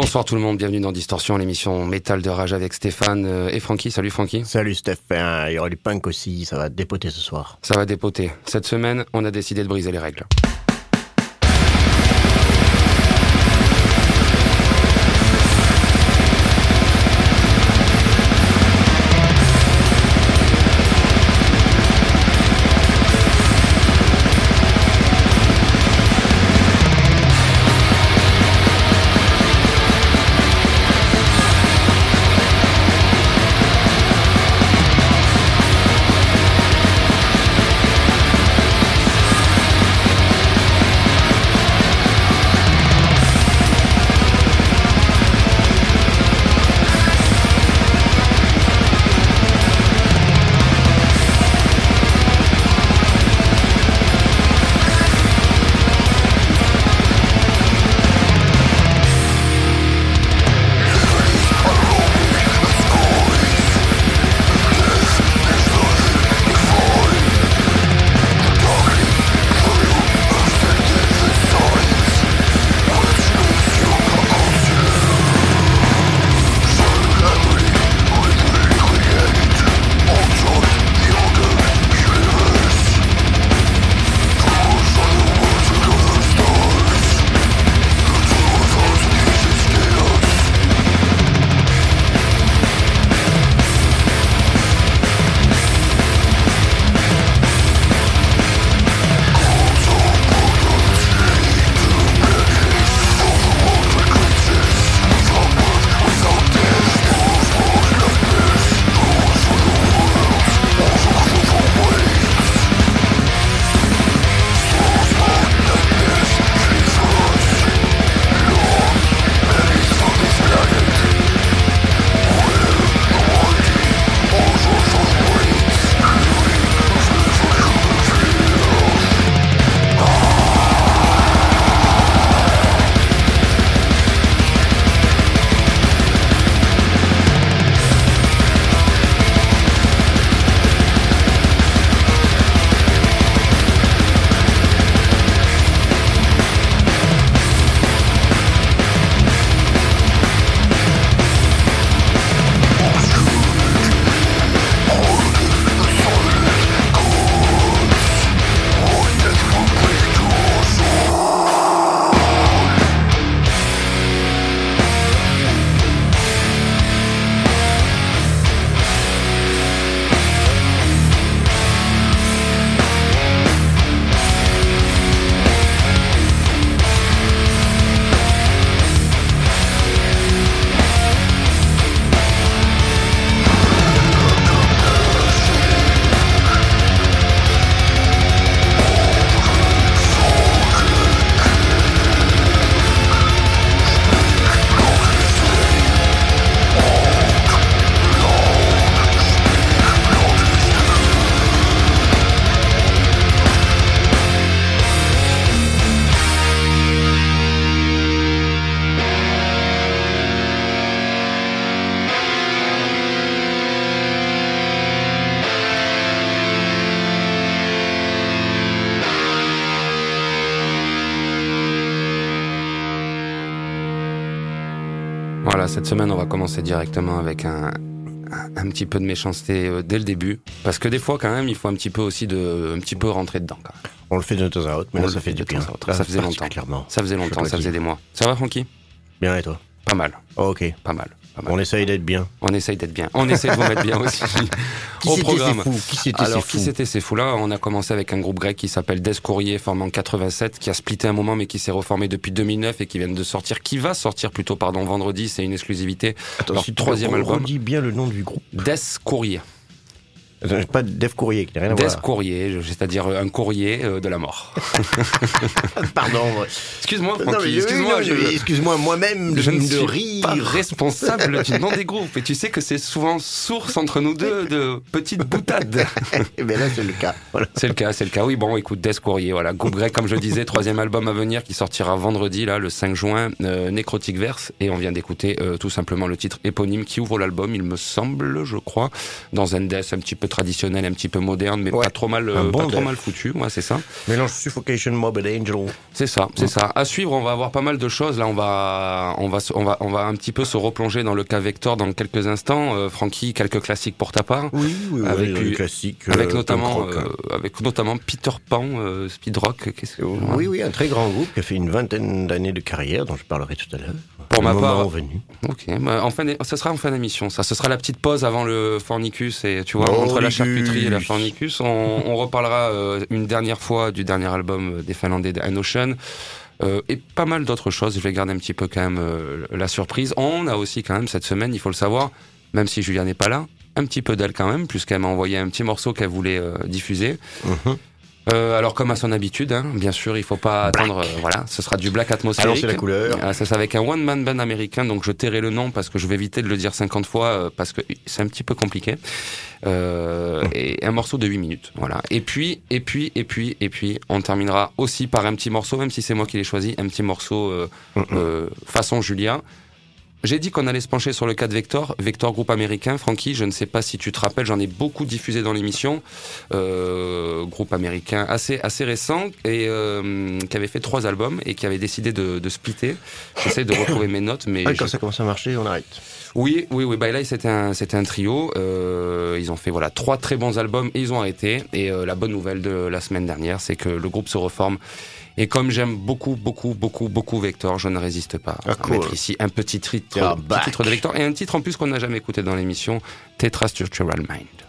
Bonsoir tout le monde, bienvenue dans Distorsion, l'émission métal de Rage avec Stéphane euh, et Francky. Salut Francky. Salut Stéphane, il y aura du punk aussi, ça va dépoter ce soir. Ça va dépoter. Cette semaine, on a décidé de briser les règles. Commencer directement avec un, un petit peu de méchanceté euh, dès le début. Parce que des fois, quand même, il faut un petit peu aussi de, un petit peu rentrer dedans. On le fait de temps à autre, mais là, ça fait du bien. Ça faisait longtemps. Ça faisait longtemps, ça faisait des mois. Ça va, Francky? Bien, et toi? Pas mal. ok. Pas mal. On essaye d'être bien. On essaye d'être bien. On essaye de vous mettre bien aussi. qui au programme. Qui c'était Alors, qui c'était ces fous-là On a commencé avec un groupe grec qui s'appelle Des Courrier, formé en 87, qui a splitté un moment, mais qui s'est reformé depuis 2009 et qui vient de sortir, qui va sortir plutôt, pardon, vendredi. C'est une exclusivité. Attends, troisième album. On dit bien le nom du groupe. Des Courrier. Euh, Pas Def Courrier, qui n'a rien à Death voir. Courrier, c'est-à-dire un courrier euh, de la mort. Pardon. Excuse-moi, mais Francky, excuse-moi. mais Excuse-moi moi-même de, Je ne suis rire. pas responsable du nom des groupes. Et tu sais que c'est souvent source entre nous deux de petites boutades. Eh bien là, c'est le cas. Voilà. C'est le cas, c'est le cas. Oui, bon, écoute, Death Courrier, voilà. Groupe grec, comme je disais, troisième album à venir qui sortira vendredi, là, le 5 juin, euh, Necrotic Verse. Et on vient d'écouter euh, tout simplement le titre éponyme qui ouvre l'album, il me semble, je crois, dans un death un petit peu traditionnel, un petit peu moderne, mais Ouais. pas trop mal, euh, bon pas trop mal foutu. Ouais, c'est ça. Mélange Suffocation, Morbid Angel. C'est ça, c'est ça. À suivre, on va avoir pas mal de choses. Là, on va, on va, on va, on va un petit peu se replonger dans le cas Vector dans quelques instants. Euh, Francky, quelques classiques pour ta part. Oui, oui, oui. Avec le lui- classique. Avec euh, notamment, punk rock, hein. euh, avec notamment Peter Pan, Speed Rock. Que Oui, oui, un très grand groupe qui a fait une vingtaine d'années de carrière, dont je parlerai tout à l'heure. Pour Le ma part- venu. Ok, bah, en fin ce sera en fin d'émission. Ça, ce sera la petite pause avant le fornicus et tu vois Oh, entre la charcuterie et la fornicus, on, on reparlera euh, une dernière fois du dernier album euh, des Finlandais de Ocean. Euh, et pas mal d'autres choses. Je vais garder un petit peu quand même euh, la surprise. On a aussi quand même cette semaine, il faut le savoir, même si Julia n'est pas là, un petit peu d'elle quand même, puisqu'elle m'a envoyé un petit morceau qu'elle voulait diffuser. Mhm. Euh, alors comme à son habitude, hein, bien sûr, il faut pas attendre. euh, voilà, ce sera du black atmosphérique. Alors, c'est la couleur. Ah, ça c'est avec un one man band américain, donc je tairai le nom parce que je vais éviter de le dire 50 fois euh, parce que c'est un petit peu compliqué. Euh, et un morceau de 8 minutes, voilà. Et puis, et puis, et puis, et puis, on terminera aussi par un petit morceau, même si c'est moi qui l'ai choisi, un petit morceau euh, euh, façon Julia. J'ai dit qu'on allait se pencher sur le cas de Vector, Vector groupe américain. Francky, je ne sais pas si tu te rappelles, j'en ai beaucoup diffusé dans l'émission. Euh, groupe américain assez assez récent et euh, qui avait fait trois albums et qui avait décidé de, de splitter. J'essaie de retrouver mes notes, mais Ah, je- quand ça commence à marcher, on arrête. Oui, oui, oui. Bah là, c'était un, c'était un trio. Euh, ils ont fait voilà trois très bons albums et ils ont arrêté. Et euh, la bonne nouvelle de la semaine dernière, c'est que le groupe se reforme. Et comme j'aime beaucoup, beaucoup, beaucoup, beaucoup Vector, je ne résiste pas Ah, à cool. mettre ici un petit titre, petit titre de Vector et un titre en plus qu'on n'a jamais écouté dans l'émission, Tetra Structural Mind.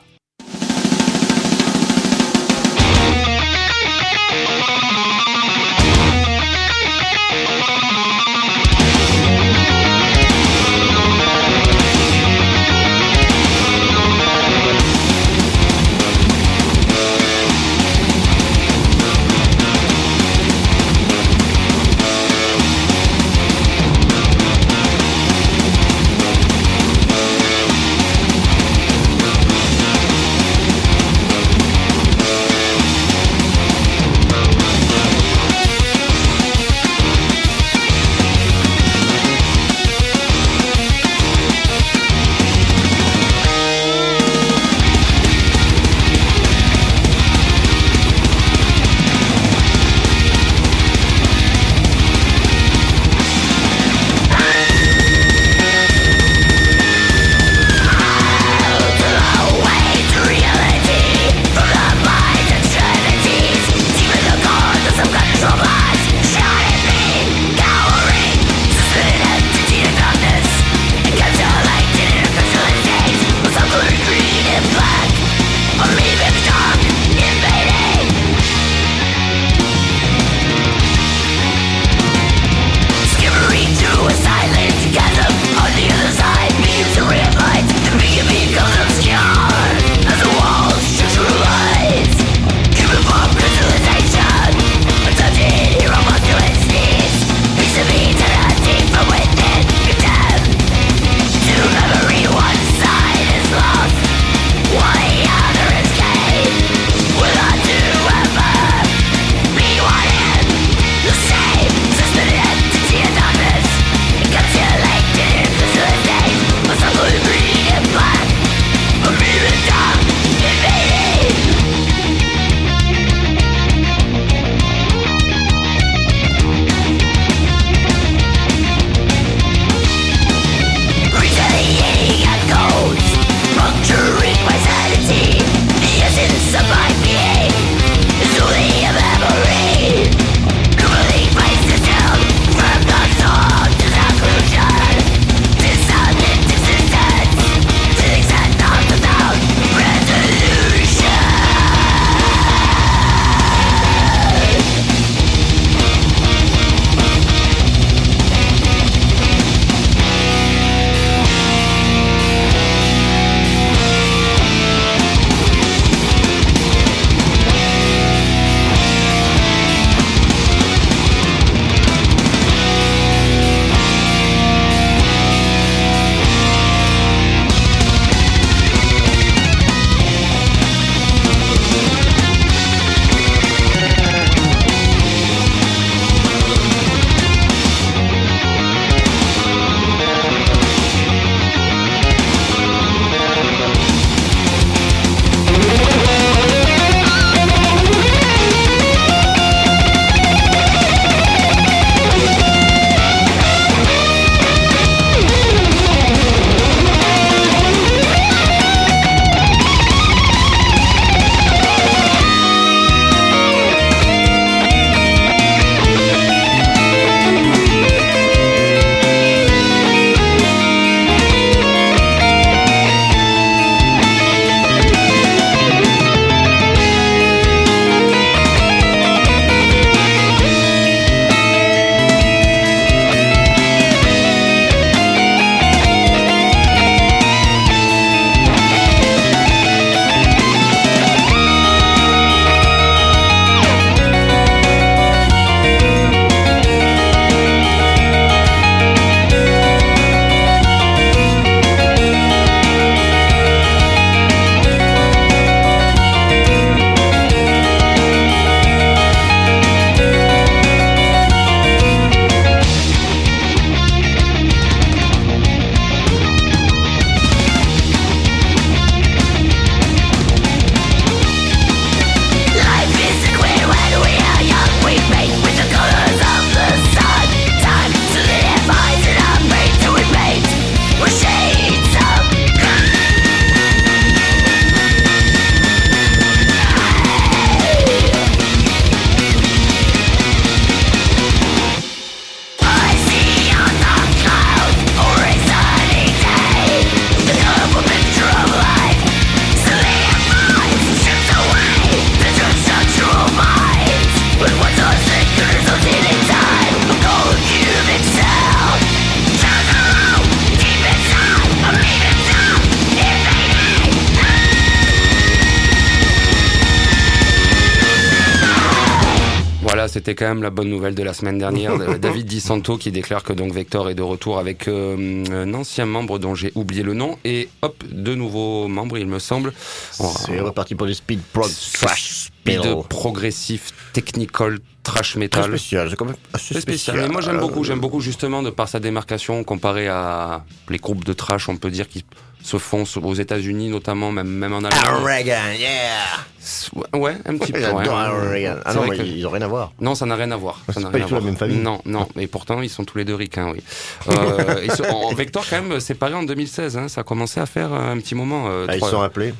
Quand même la bonne nouvelle de la semaine dernière. de David Di Santo qui déclare que donc Vector est de retour avec euh, un ancien membre dont j'ai oublié le nom et hop, de nouveaux membres, il me semble. On- C'est reparti pour du speed prog trash Speed progressif, technical, trash Très metal. spécial, c'est quand même assez spécial. spécial. Mais moi j'aime Euh, beaucoup, j'aime beaucoup justement de par sa démarcation comparé à les groupes de trash, on peut dire qui se font aux États-Unis notamment, même même en Allemagne. Reagan, yeah Ouais, un petit peu. Ouais. Reagan. Ah C'est non, mais que- ils ont rien à voir. Non, ça n'a rien à voir. Ça c'est pas du tout la même famille. Non, non. Et pourtant, ils sont tous les deux ricains, oui. Euh, ils sont- en Vector, quand même, séparés en 2016. Hein, ça a commencé à faire euh, un petit moment. euh, Ah, ils trois- sont appelés.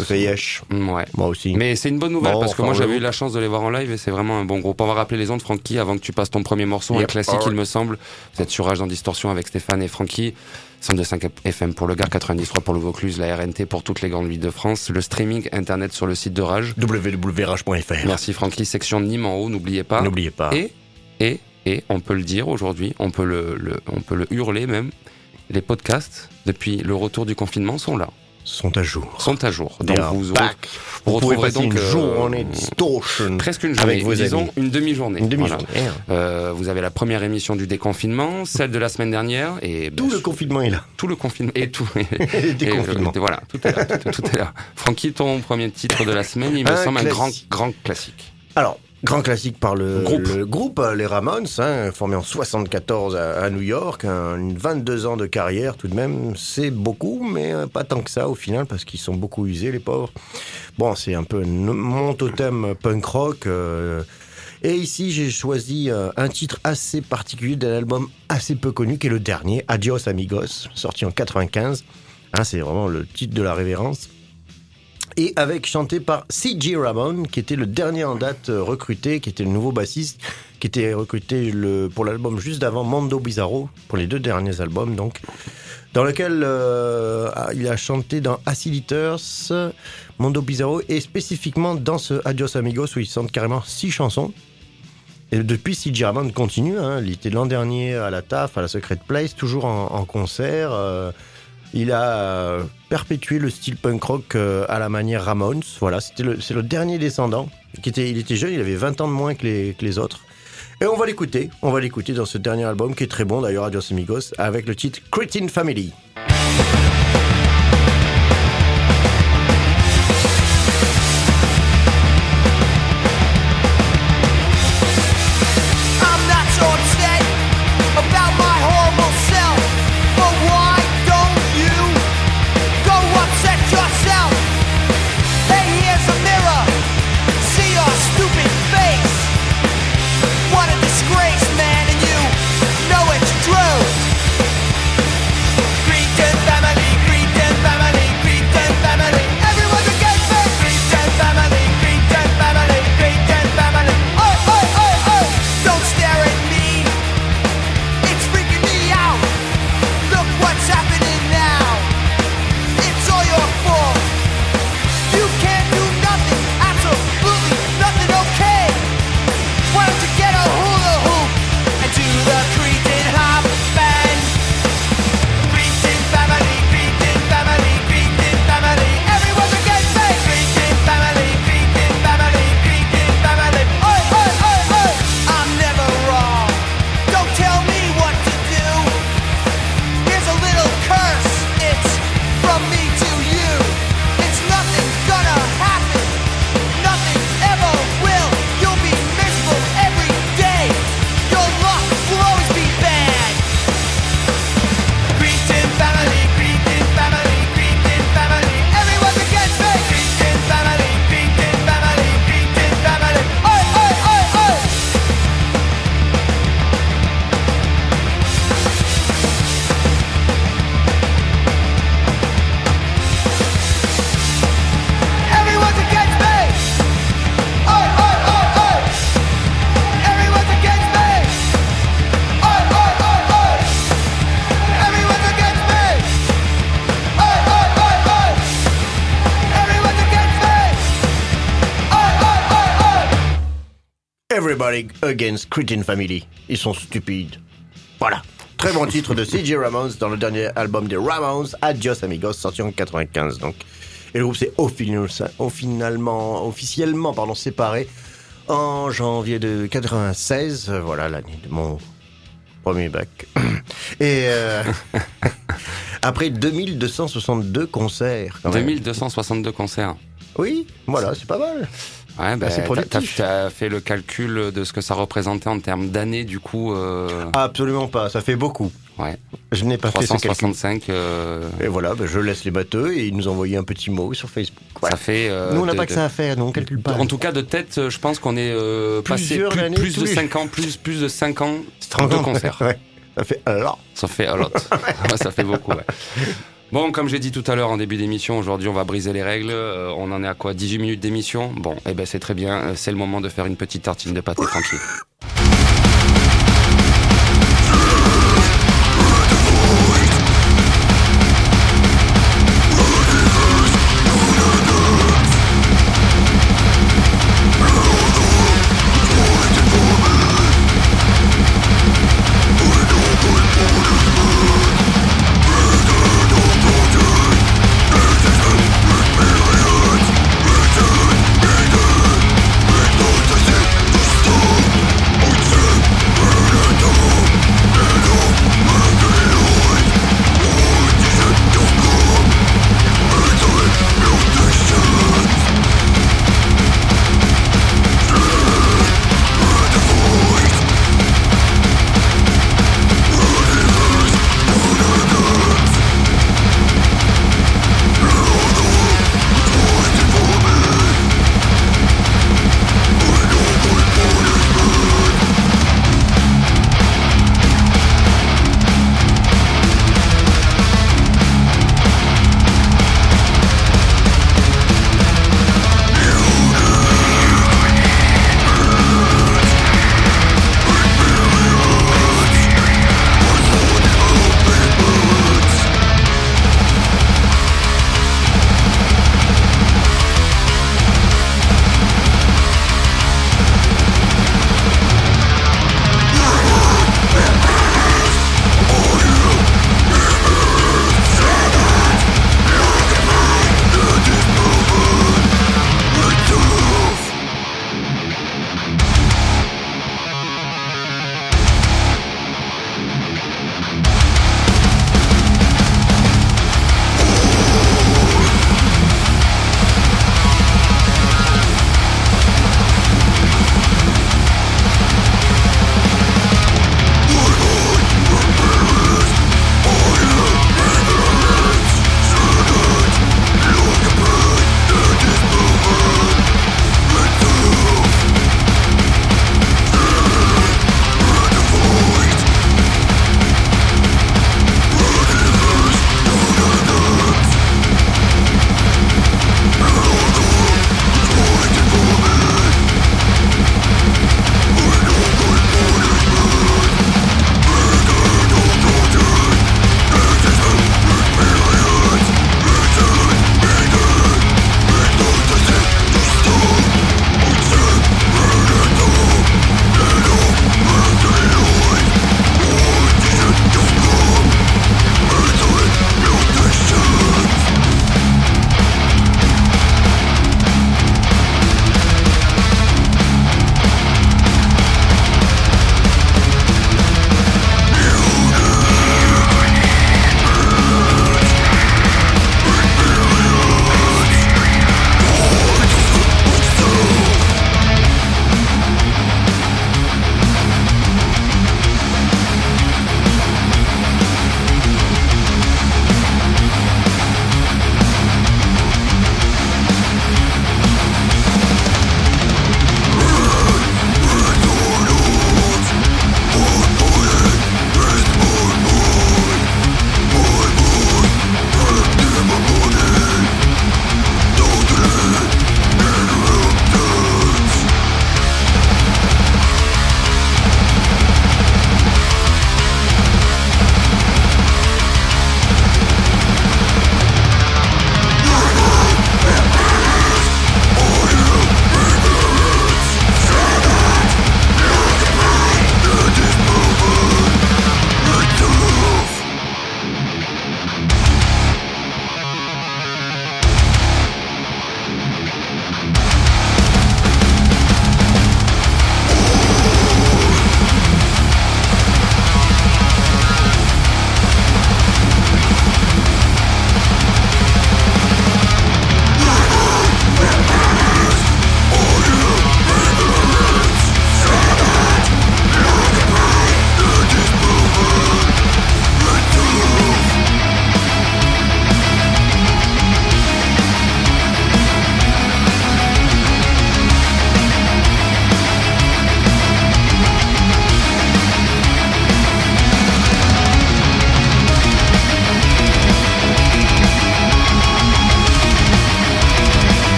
Feyesh, Mm, Ouais. moi aussi. Mais c'est une bonne nouvelle Bon, parce que moi j'avais eu la chance de les voir en live et c'est vraiment un bon groupe. On va rappeler les ondes, Francky, avant que tu passes ton premier morceau, un classique il me semble. Vous êtes sur Rage dans Distorsion avec Stéphane et Francky. 102.5 FM pour le Gard, 93 pour le Vaucluse, la RNT pour toutes les grandes villes de France, le streaming internet sur le site de Rage. www.rage.fr. Merci Francky, section Nîmes en haut, n'oubliez pas. N'oubliez pas. Et, et, et, on peut le dire aujourd'hui, on peut le, le- on peut le hurler même. Les podcasts, depuis le retour du confinement, sont là, sont à jour. sont à jour. Donc vous, vous Vous retrouverez donc une euh, journée distortion. presque une journée, avec vos disons amis. une demi-journée. Une Voilà. demi-journée. Euh, vous avez la première émission du déconfinement, celle de la semaine dernière et Tout bah, le confinement est là. tout le confinement et tout. Et, déconfinement. euh, voilà, tout est là. Tout, tout est là. Francky, ton premier titre de la semaine, il me Un semble un grand, classique. grand classique. Alors, grand classique par le Groupe. le groupe, euh, les Ramones, hein, formé en 74 à, à New York, un- une 22 ans de carrière tout de même, c'est beaucoup, mais euh, pas tant que ça au final, parce qu'ils sont beaucoup usés, les pauvres. Bon, c'est un peu mon totem punk rock. euh, et ici, j'ai choisi euh, un titre assez particulier d'un album assez peu connu, qui est le dernier, Adios Amigos, sorti en 95. Hein, c'est vraiment le titre de la révérence et avec chanté par C.J. Ramone, qui était le dernier en date euh, recruté, qui était le nouveau bassiste, qui était recruté pour l'album juste d'avant Mondo Bizarro, pour les deux derniers albums donc, dans lequel euh, il a chanté dans Acid Eaters, Mondo Bizarro, et spécifiquement dans ce Adios Amigos où il chante carrément six chansons. Et depuis, C.J. Ramone continue, hein, il était l'an dernier à la TAF, à la Secret Place, toujours en, en concert. euh, il a euh, perpétué le style punk rock euh, à la manière Ramones. Voilà, le, c'est le dernier descendant. Qui était, il était jeune, il avait 20 ans de moins que les, que les autres. Et on va l'écouter. On va l'écouter dans ce dernier album qui est très bon d'ailleurs, Adios Amigos, avec le titre Cretin Family. Against Cretin Family. Ils sont stupides. Voilà. Très bon titre de C.J. Ramones dans le dernier album des Ramones, Adios Amigos, sorti en 95. Donc. Et le groupe s'est finalement, officiellement pardon, séparé en janvier de 96, euh, voilà l'année de mon premier bac. Et euh, après 2262 concerts. quand même. 2262 concerts. Oui, voilà, c'est pas mal. Ouais, ben, c'est t'as- productif. t'as t'as fait le calcul de ce que ça représentait en termes d'années, du coup. Euh, Absolument pas, ça fait beaucoup. ouais. Je n'ai pas fait ce. 365. euh, Et voilà, ben, je laisse les batteux et ils nous envoyaient un petit mot sur Facebook. Ça fait. euh, Nous, on n'a de- pas que ça à faire, nous, on calcule pas. En tout cas, de tête, euh, je pense qu'on est passé plus, de les- 5 ans, plus, plus de 5 ans Tu de concerts. Ouais, ça fait alors. Ça fait a lot. Ça fait beaucoup, ouais. Bon, comme j'ai dit tout à l'heure en début d'émission, aujourd'hui on va briser les règles. Euh, on en est à quoi? 18 minutes d'émission? Bon, eh ben c'est très bien. Euh, C'est le moment de faire une petite tartine de pâté tranquille.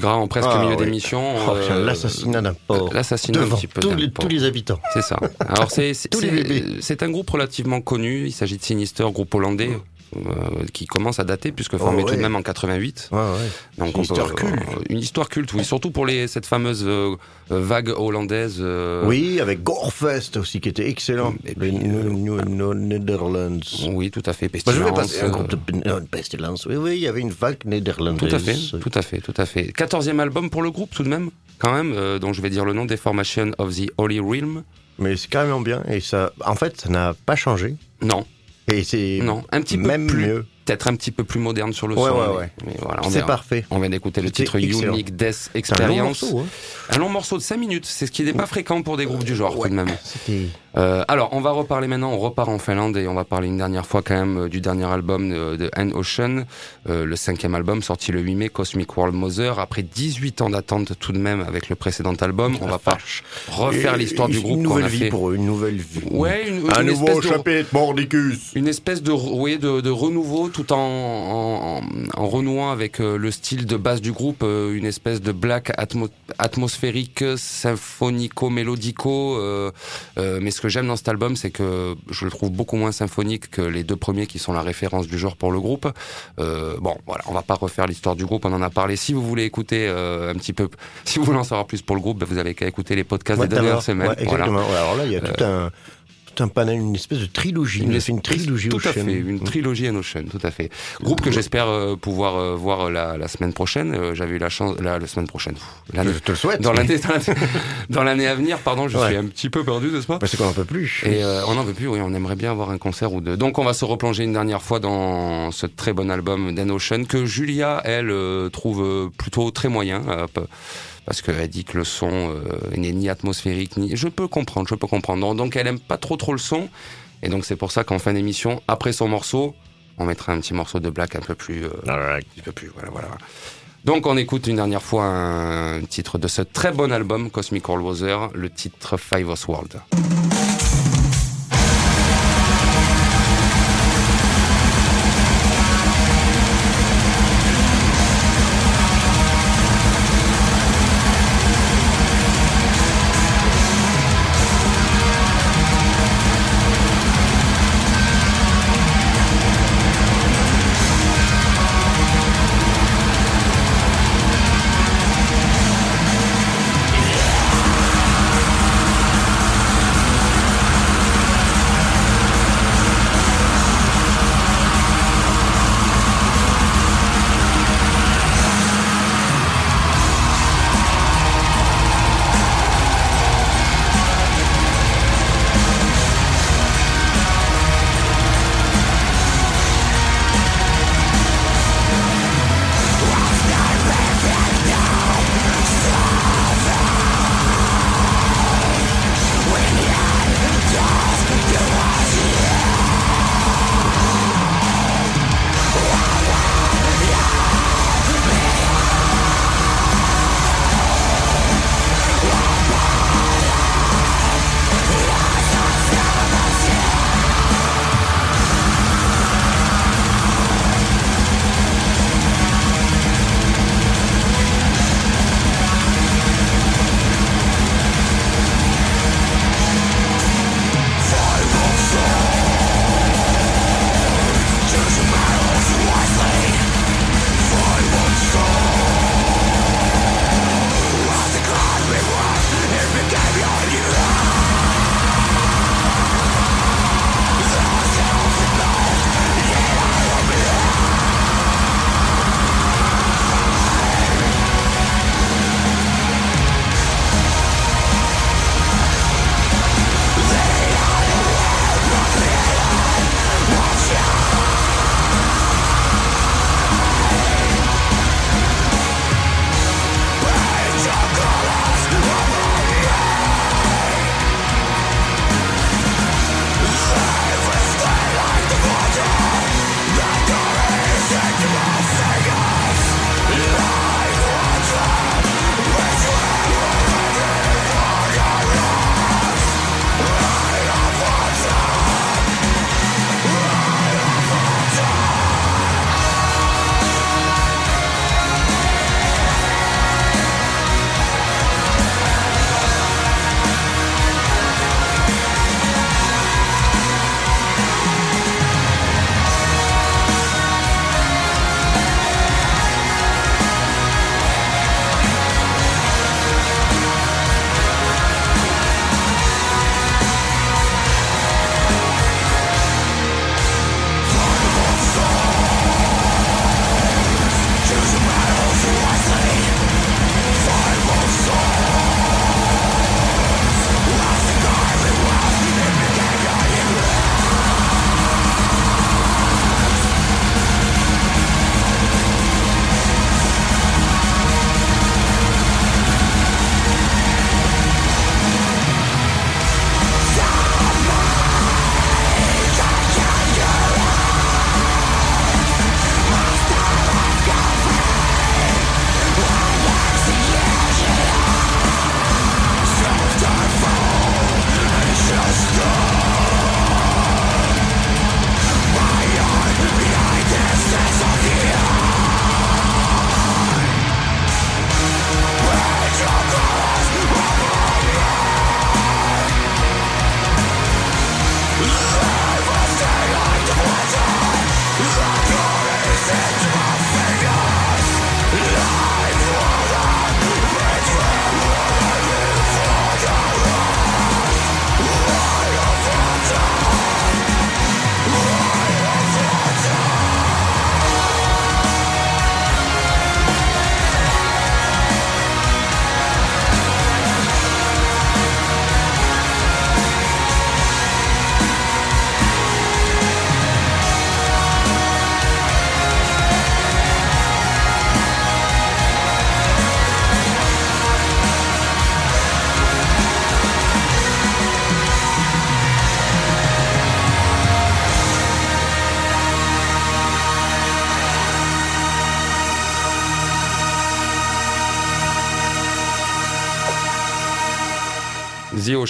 Gras en presque Ah, milieu oui. d'émission. Oh, euh, L'assassinat d'un porc. L'assassinat un Devant petit peu. tous les, porc. tous les habitants. C'est ça. Alors c'est un groupe relativement connu. Il s'agit de Sinister, groupe hollandais. Euh, qui commence à dater puisque formé Oh, tout de même en 88. Ouais, ouais. Donc Une histoire culte. une histoire culte, oui, surtout pour les cette fameuse euh, vague hollandaise. euh, Oui, avec Gorefest aussi, qui était excellent. Et puis, New- New- New- Netherlands. Oui, tout à fait. Voulais Pestilence, passer un groupe de Pestilence. Oui, oui, il y avait une vague néerlandaise. Tout à fait, tout à fait, tout à fait. 14e album pour le groupe tout de même, quand même, dont je vais dire le nom, Deformation of the Holy Realm. Mais c'est carrément bien. Et ça, en fait, ça n'a pas changé. Non, Et c'est non, un petit peu même plus, mieux. Peut-être un petit peu plus moderne sur le Ouais, son. ouais, ouais. mais voilà, C'est parfait. On vient d'écouter le titre excellent. Unique Death C'est un long Experience. morceau, hein. Un long morceau de 5 minutes, c'est ce qui n'est pas fréquent pour des groupes du genre tout de même. Euh, alors, on va reparler maintenant, on repart en Finlande et on va parler une dernière fois quand même euh, du dernier album de Anne Ocean, euh, le cinquième album sorti le 8 mai, Cosmic World Mother. Après 18 ans d'attente tout de même avec le précédent album, on va pas refaire l'histoire du une groupe qu'on nouvelle vie fait. pour eux, une nouvelle vie. Ouais, une, Un une nouveau de, chapitre, Mordicus. une espèce de, oui, de, de renouveau tout en, en, en- en renouant avec euh, le style de base du groupe, euh, une espèce de black atmo- atmosphérique, symphonico-mélodico. euh, euh, mais ce que j'aime dans cet album, c'est que je le trouve beaucoup moins symphonique que les deux premiers qui sont la référence du genre pour le groupe. Euh, bon, voilà, on va pas refaire l'histoire du groupe, on en a parlé. Si vous voulez écouter un petit peu, si vous voulez en savoir plus pour le groupe, ben, vous avez qu'à écouter les podcasts Ouais, des dernières semaines. Ouais, Voilà. exactement. Ouais, alors là, il y a tout un. Un panel, une espèce de trilogie. Une Il a fait une trilogie tout à fait, une trilogie en Ocean, tout à fait. Groupe que j'espère euh, pouvoir euh, voir la, la semaine prochaine. Euh, J'avais eu la chance, la, la semaine prochaine. Je te le souhaite. dans l'année, dans l'année- à venir, pardon, je Ouais. suis un petit peu perdu, n'est-ce pas Parce qu'on n'en peut plus. Et euh, on n'en veut plus, oui, on aimerait bien avoir un concert ou deux. Donc on va se replonger une dernière fois dans ce très bon album Dan Ocean que Julia, elle, euh, trouve euh, plutôt très moyen. euh, parce qu'elle dit que le son euh, n'est ni atmosphérique, ni... Je peux comprendre, je peux comprendre. Donc, elle aime pas trop trop le son. Et donc c'est pour ça qu'en fin d'émission, après son morceau, on mettra un petit morceau de black un peu plus... euh, un peu plus, voilà, voilà. Donc on écoute une dernière fois un titre de ce très bon album, Cosmic All Weather, le titre Five of World.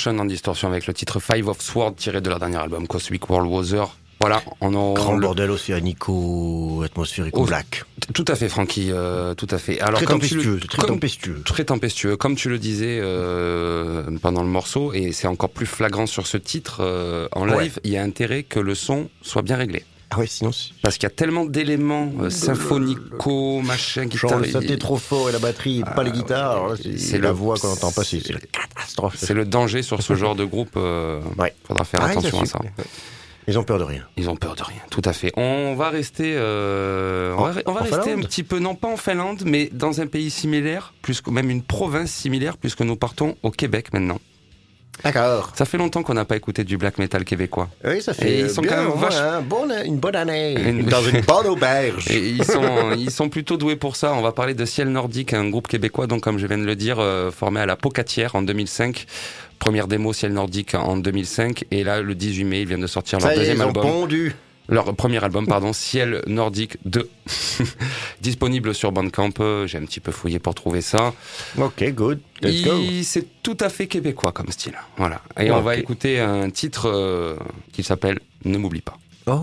En distorsion avec le titre Five of Swords tiré de leur dernier album Cosmic World Wather. Voilà, on en Grand le- bordel océanico, atmosphérico Oh, black. Tout à fait, Francky, euh, tout à fait. Alors, Très comme tu le- tempestueux, très comme- tempestueux. Très tempestueux, comme tu le disais euh, pendant le morceau, et c'est encore plus flagrant sur ce titre. euh, en Ouais. live, il y a intérêt que le son soit bien réglé. Ah ouais, sinon, Parce qu'il y a tellement d'éléments euh, symphonico, machin, guitare. genre le synthé trop fort et la batterie, et pas les guitares. Alors là, c'est la le- voix qu'on entend pas, c'est c'est la catastrophe. C'est le danger sur ce genre de groupe. euh, Ouais. Faudra faire Ah, attention ils à ça. Ils ont peur de rien. Ils ont peur de rien, tout à fait. On va rester, euh, on En- va, on va en rester un petit peu, non pas en Finlande, mais dans un pays similaire, plus que même une province similaire, puisque nous partons au Québec maintenant. D'accord. Ça fait longtemps qu'on n'a pas écouté du black metal québécois. Oui, ça Et fait ils sont bien, quand même un bon- une bonne année. Une- Dans une bonne auberge. Et ils sont, ils sont plutôt doués pour ça. On va parler de Ciel Nordique, un groupe québécois, donc comme je viens de le dire, euh, formé à la Pocatière en 2005. Première démo Ciel Nordique en 2005. Et là, le 18 mai, ils viennent de sortir leur Ça deuxième ils ont album. pondu. Leur premier album, pardon, Ciel Nordique 2. Disponible sur Bandcamp. Euh, J'ai un petit peu fouillé pour trouver ça. Ok, good. Let's go. C'est tout à fait québécois comme style. Voilà. Et on va écouter un titre euh, qui s'appelle Ne m'oublie pas. Oh.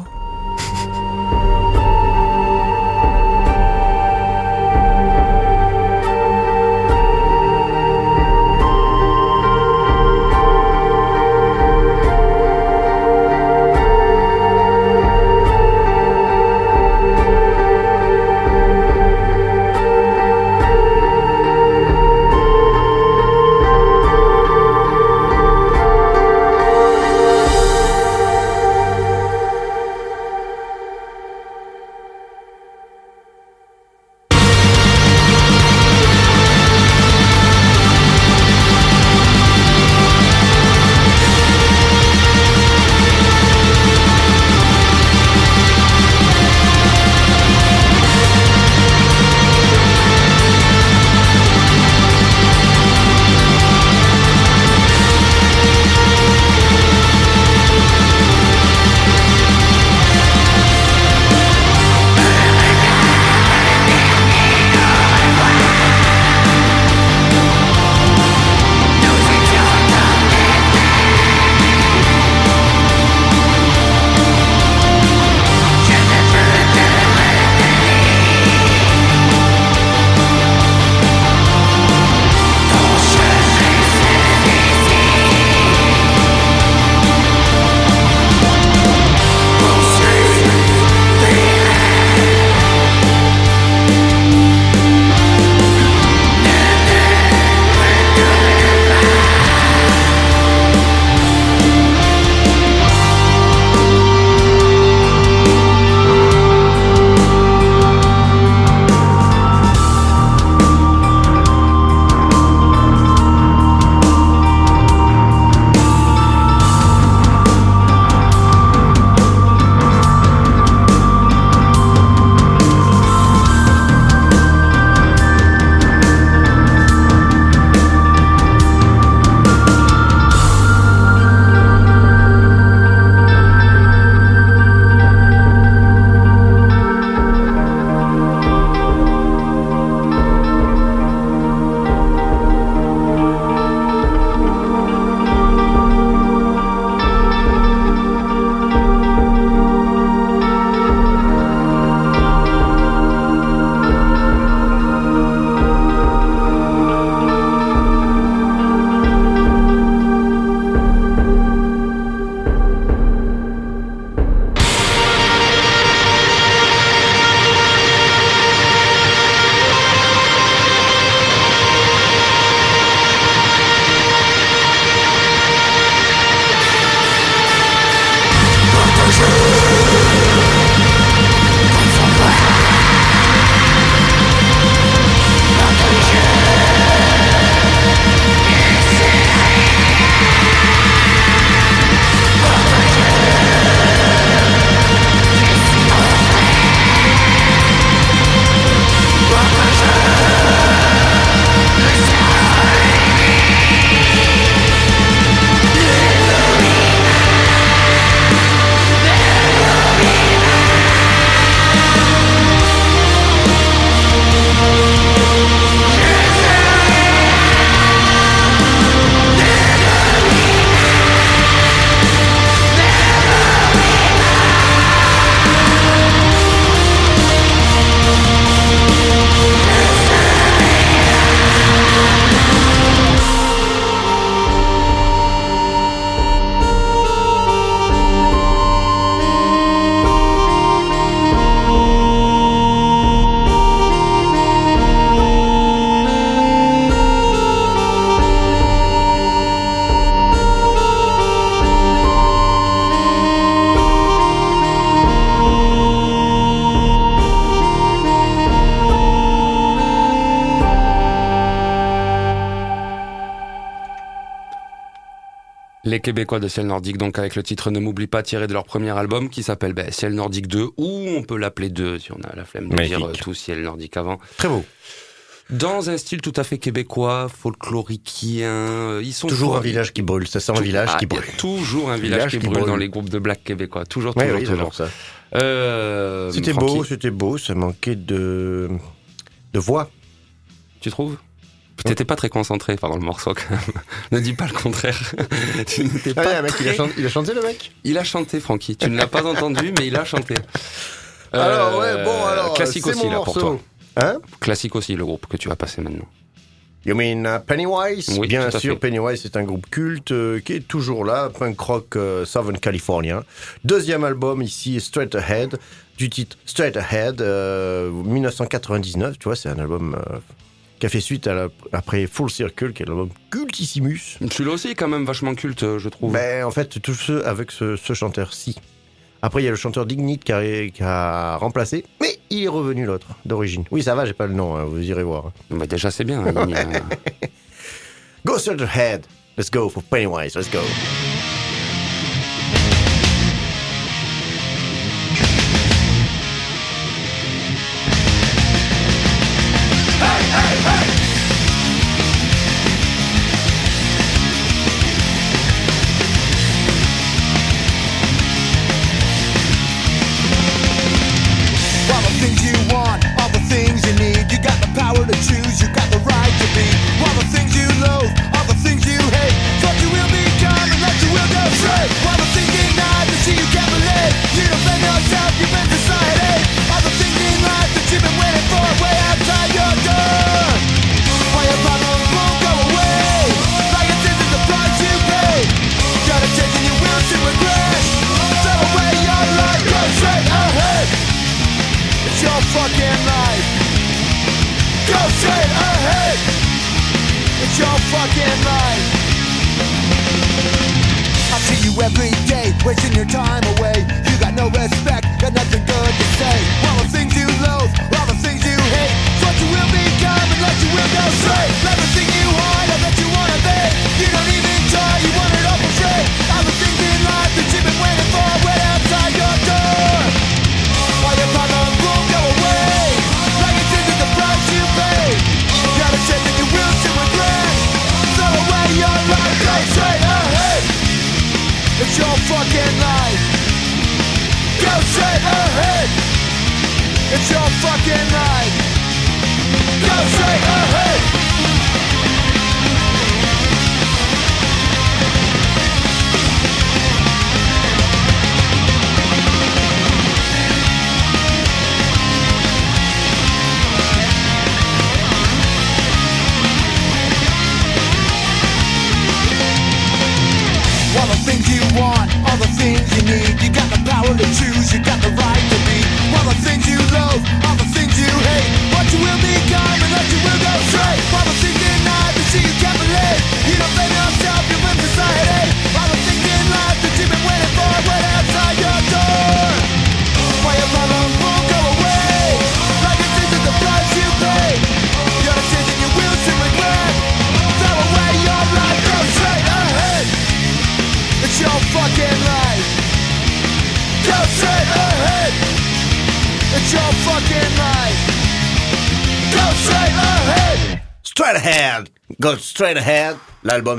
Les Québécois de Ciel Nordique, donc avec le titre Ne m'oublie pas, tiré de leur premier album qui s'appelle ben, Ciel Nordique 2, ou on peut l'appeler 2 si on a la flemme de Magnifique. dire euh, tout Ciel Nordique avant. Très beau. Dans un style tout à fait québécois, folklorikien, euh, ils sont Toujours un village qui brûle. Ça sent un village Ah, qui il y a brûle. Toujours un village, Village qui, qui brûle, dans les groupes de black québécois. Toujours, toujours, oui, toujours. ça. Euh, C'était beau, c'était beau. Ça manquait de, de voix. Tu trouves? T'étais pas très concentré pendant le morceau quand même. ne dis pas le contraire. tu n'étais Ah, pas le mec, il, a chanté, il a chanté, le mec? Il a chanté, Francky. Tu ne l'as pas entendu, mais il a chanté. Alors, Euh, ouais, bon, alors. Classique aussi, mon là, pour toi. Hein? Classique aussi, le groupe que tu vas passer maintenant. You mean uh, Pennywise? Oui, Bien sûr, fait. Pennywise c'est un groupe culte euh, qui est toujours là, punk rock euh, Southern Californien. Deuxième album ici, Straight Ahead, du titre Straight Ahead, euh, 1999. Tu vois, c'est un album qui a fait suite à la- après Full Circle, qui est l'album cultissimus. Celui-là aussi est quand même vachement culte, euh, je trouve. Ben, en fait, tous ceux avec ce, ce chanteur-ci. Après, il y a le chanteur Dignit qui a, qui a remplacé, mais il est revenu l'autre, d'origine. Oui, ça va, j'ai pas le nom, hein, vous irez voir. Bah, déjà, c'est bien. hein, Go straight ahead. Let's go for Pennywise. Let's go.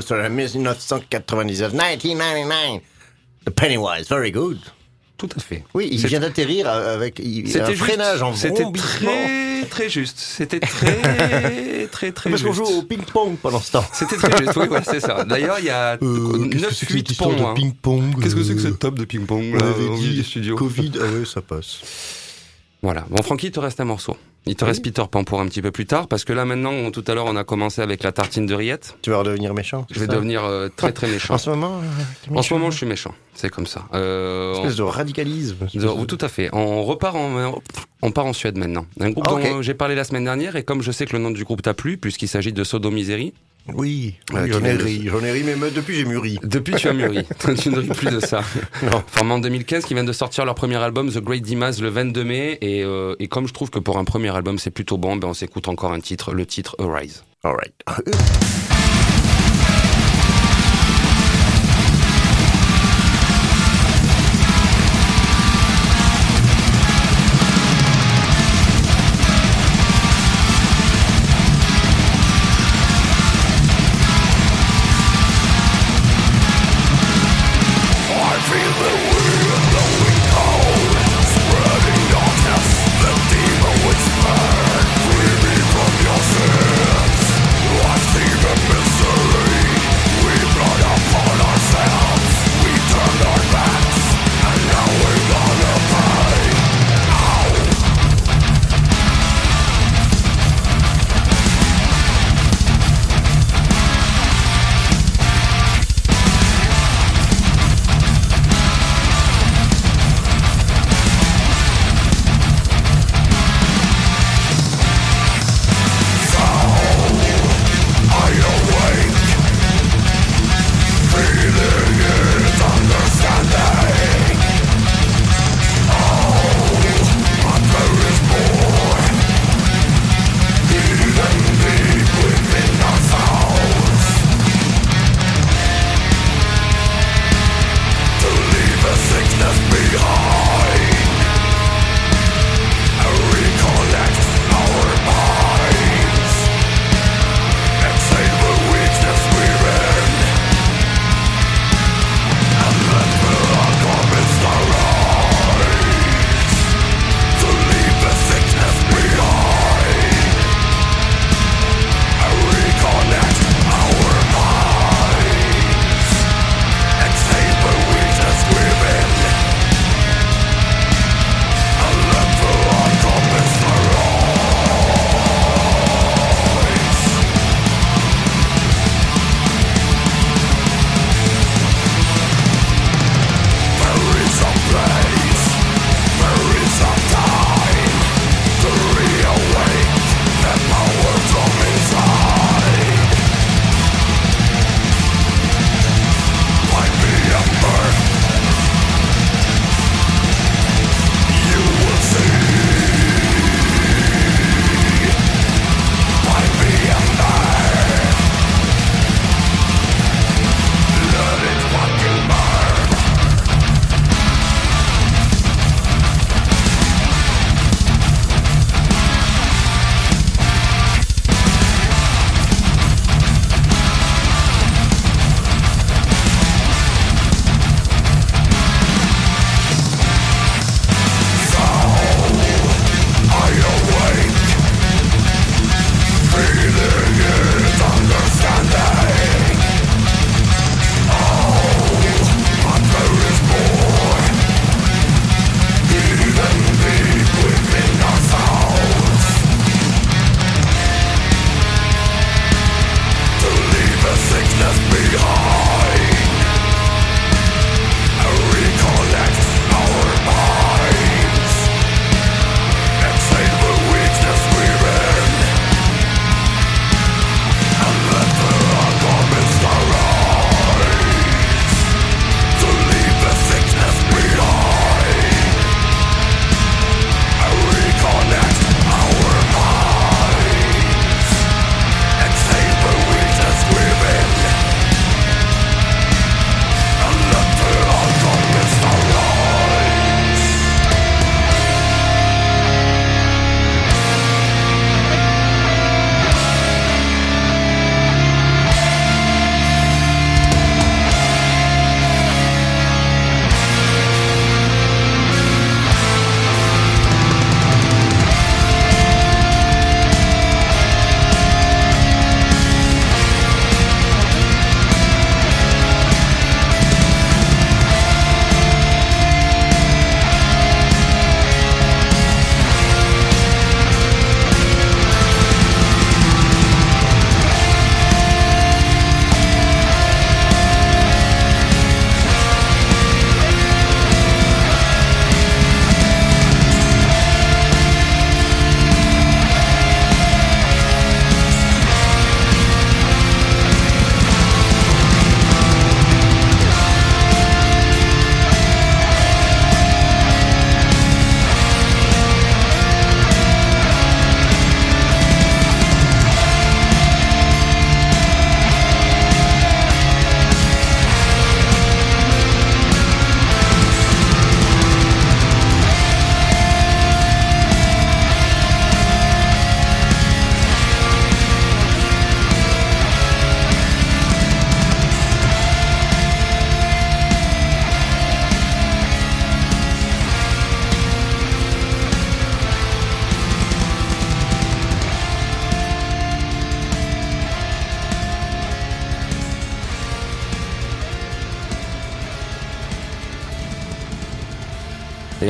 Sort en 1999. 1999. The Pennywise. Very good. Tout à fait. Oui, il vient d'atterrir avec un C'était freinage en C'était très, très juste. C'était très, très, très Parce qu'on joue au ping-pong pendant ce temps. C'était très juste, oui, ouais, c'est ça. D'ailleurs, il y a Euh, 9-8 ponts. hein. ping-pong Qu'est-ce que c'est que cette table de ping-pong là, au milieu du studio Covid, ah ouais, ça passe. Voilà. Bon, Francky, il te reste un morceau. Il te reste Peter Pan pour un petit peu plus tard, parce que là maintenant, on- tout à l'heure, on a commencé avec la tartine de rillettes. Tu vas redevenir méchant Je vais devenir euh, très très méchant. En ce moment euh, En ce moment, je suis méchant. C'est comme ça. Euh, on- Espèce de radicalisme. de- ou tout à fait. On repart en, on part en Suède maintenant. Un groupe Ah, dont j'ai parlé la semaine dernière, et comme je sais que le nom du groupe t'a plu, puisqu'il s'agit de Sodomisery, Oui, j'en ai ri, j'en ai ri, mais me- depuis j'ai mûri. Depuis, tu as mûri. tu ne ris plus de ça. Non. Formé en 2015, qui vient de sortir leur premier album, The Great Dimas, le 22 mai. Et, euh, et comme je trouve que pour un premier album, c'est plutôt bon, ben on s'écoute encore un titre, le titre Arise. Alright.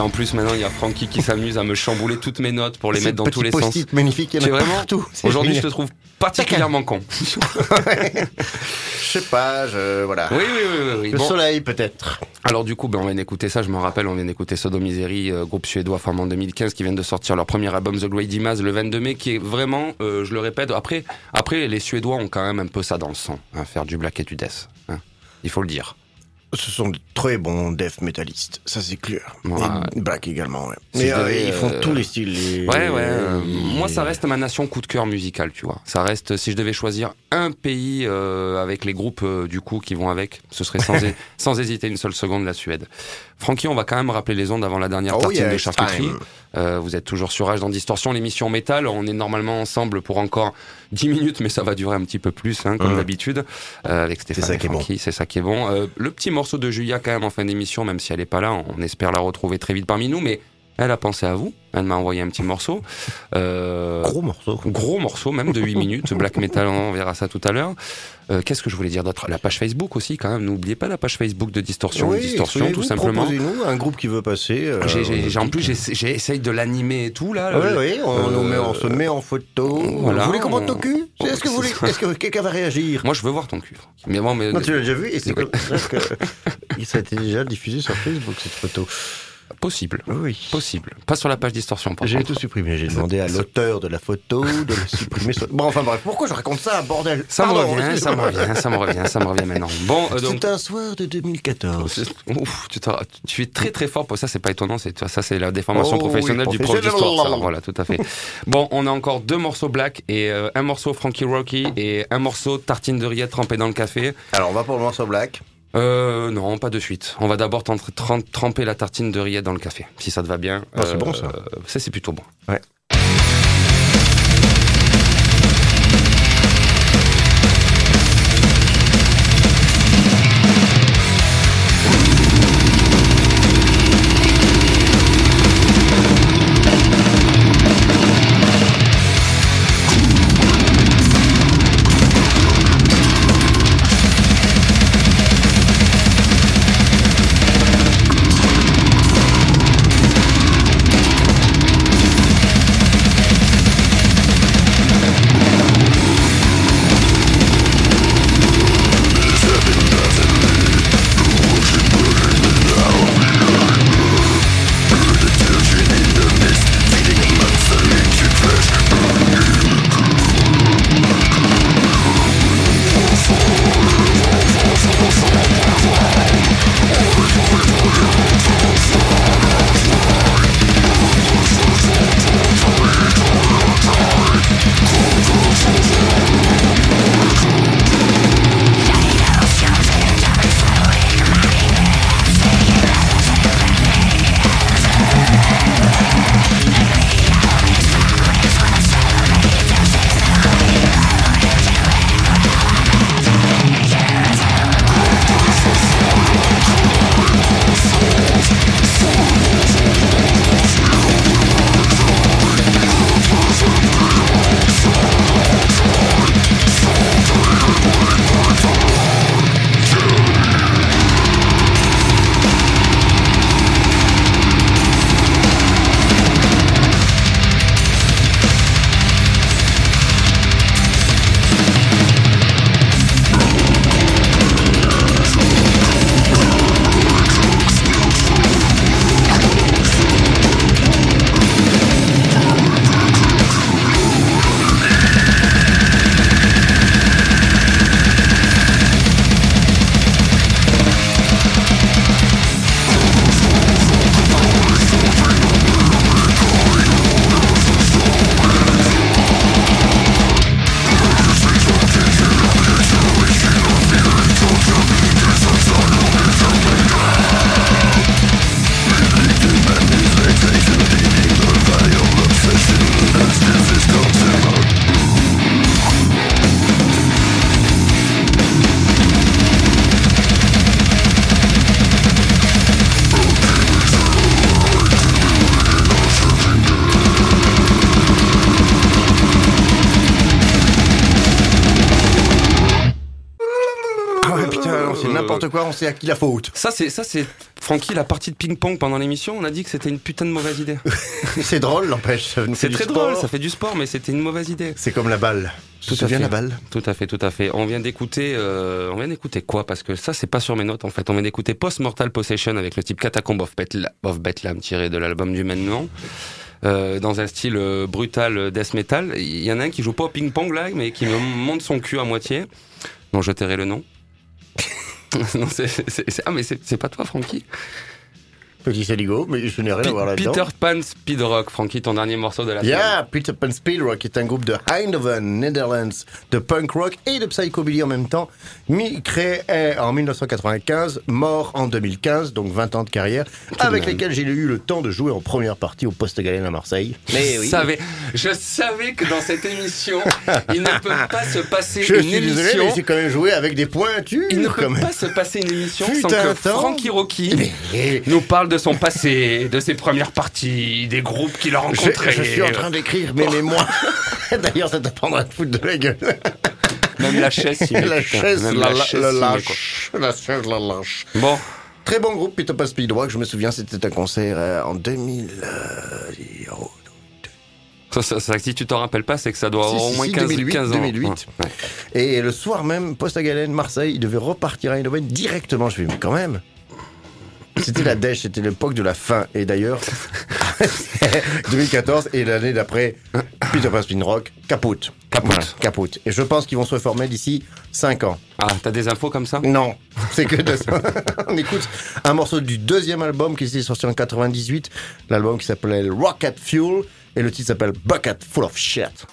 en plus, maintenant, il y a Francky qui s'amuse à me chambouler toutes mes notes pour les mettre dans tous les sens. post-it magnifique, il y en C'est a partout. C'est Aujourd'hui, je te trouve particulièrement con. Je sais pas, je... Voilà. Oui, oui, oui, oui. Le Bon, soleil, peut-être. alors du coup, ben, on vient d'écouter ça. Je me rappelle, on vient d'écouter Sodomisery, euh, groupe suédois formé en 2015, qui vient de sortir leur premier album The Great Dimas le 22 mai, qui est vraiment, euh, je le répète. Après, après, les Suédois ont quand même un peu ça dans le sang, hein, faire du black et du death. hein. Il faut le dire. Ce sont de très bons death métallistes, ça c'est clair. Ouais. Et Black également, ouais. Mais euh, ils font euh, tous les styles. les- Ouais, ouais. euh, les- moi, ça reste ma nation coup de cœur musical, tu vois. Ça reste, si je devais choisir un pays euh, avec les groupes du coup qui vont avec, ce serait sans hésiter une seule seconde la Suède. Francky, on va quand même rappeler les ondes avant la dernière Oh, tartine yeah, de charcuterie. Euh, vous êtes toujours sur Rage dans Distorsion, l'émission métal. On est normalement ensemble pour encore 10 minutes, mais ça va durer un petit peu plus, hein, comme Mm. d'habitude, euh, avec Stéphane ça bon. C'est ça qui est bon. Euh, le petit morceau de Julia, quand même, en fin d'émission, même si elle est pas là, on espère la retrouver très vite parmi nous, mais elle a pensé à vous. Elle m'a envoyé un petit morceau. Euh, Gros morceau. Gros morceau, même de 8 minutes, black metal, on verra ça tout à l'heure. Euh, Qu'est-ce que je voulais dire d'autre? La page Facebook aussi, quand même. N'oubliez pas la page Facebook de Distorsion. Oui, Distorsion, tout simplement. Proposez-nous un groupe qui veut passer. euh, en plus, j'essa- j'ai essayé de l'animer et tout, là. Oui, oui, on, nous met, on se met en photo. voilà, vous voulez qu'on monte on- au cul Est-ce que, vous voulez... Est-ce que quelqu'un va réagir? Moi, je veux voir ton cul. Mais bon, mais Non, tu l'as déjà vu et c'est Oui. comme ça que ça a été déjà diffusé sur Facebook cette photo. Possible. Oui. Possible. Pas sur la page Distorsion, J'ai tout supprimé. J'ai demandé à l'auteur de la photo de le supprimer. sur- Bon, enfin bref, pourquoi je raconte ça, bordel? Ça me revient, ça me revient, ça me revient, ça me revient maintenant. Bon, euh, donc. C'est un soir de 2014. Ouf, tu, es très très fort pour ça, c'est pas étonnant, c'est ça c'est la déformation Oh, oui, professionnelle du prof d'histoire. Voilà, tout à fait. bon, on a encore deux morceaux black et euh, un morceau Frankie Rocky et un morceau tartine de rillettes trempée dans le café. Alors, on va pour le morceau black. Euh, non, pas de suite. On va d'abord tremper la tartine de rillettes dans le café, si ça te va bien. Ah, c'est bon, ça. euh, Ça c'est plutôt bon. Ouais. Qui la faute. Ça c'est ça c'est Francky, la partie de ping-pong pendant l'émission, on a dit que c'était une putain de mauvaise idée. C'est drôle, n'empêche. C'est très drôle, ça fait du sport, mais c'était une mauvaise idée. C'est comme la balle. Tout à fait. la balle? Tout à fait, tout à fait. On vient d'écouter, euh, on vient d'écouter quoi? Parce que ça, c'est pas sur mes notes en fait. On vient d'écouter Post Mortal Possession avec le type Catacomb of, Betla- of Bethlehem tiré de l'album du même nom. Euh, dans un style euh, brutal death metal. Il y en a un qui joue pas au ping-pong là, mais qui me monte son cul à moitié. dont je tairai le nom. non, c'est, ah, mais c'est pas toi, Francky? Petit Saligo, mais je n'ai rien à voir là-dedans. Peter Pan Speed Rock, Francky, ton dernier morceau de la semaine. Yeah, Peter Pan Speed Rock est un groupe de Eindhoven, Netherlands, de punk rock et de psychobilly en même temps, mis, créé euh, en 1995, mort en 2015, donc 20 ans de carrière, avec lesquels j'ai eu le temps de jouer en première partie au Poste Galène à Marseille. je, savais, je savais que dans cette émission, il ne peut pas se passer Je une suis désolé, émission. mais j'ai quand même joué avec des pointures. Il ne peut pas se passer une émission Fut sans que. Frankie Rocky Mais- nous parle de son passé, de ses premières parties, des groupes qu'il a rencontrés. je suis en train d'écrire mes mémoires. D'ailleurs, ça t'apprendra à te foutre de la gueule. Même la chaise, met, la putain. chaise, Même la, la chaise lâche. La chaise, la lâche. Bon, Très bon groupe, Peter Pan Speed Rock. Je me souviens, c'était un concert euh, en 2000. euh, oh, ça, ça, ça, si tu t'en rappelles pas, c'est que ça doit Si, avoir si, au moins si, 15, 2008, 15 ans. 2008. Ouais, ouais. Et le soir même, Poste à Galène, Marseille, il devait repartir à Eindhoven directement. Je fais, mais quand même. C'était la dèche, c'était l'époque de la fin. Et d'ailleurs, 2014 et l'année d'après, Peter Pan Speed Rock, capote. Capote. Voilà, capote. Et je pense qu'ils vont se reformer d'ici 5 ans. Ah, t'as des infos comme ça? Non, c'est que de ça. On écoute un morceau du deuxième album qui était sorti en 98, l'album qui s'appelait Rocket Fuel, et le titre s'appelle Bucket Full of Shit.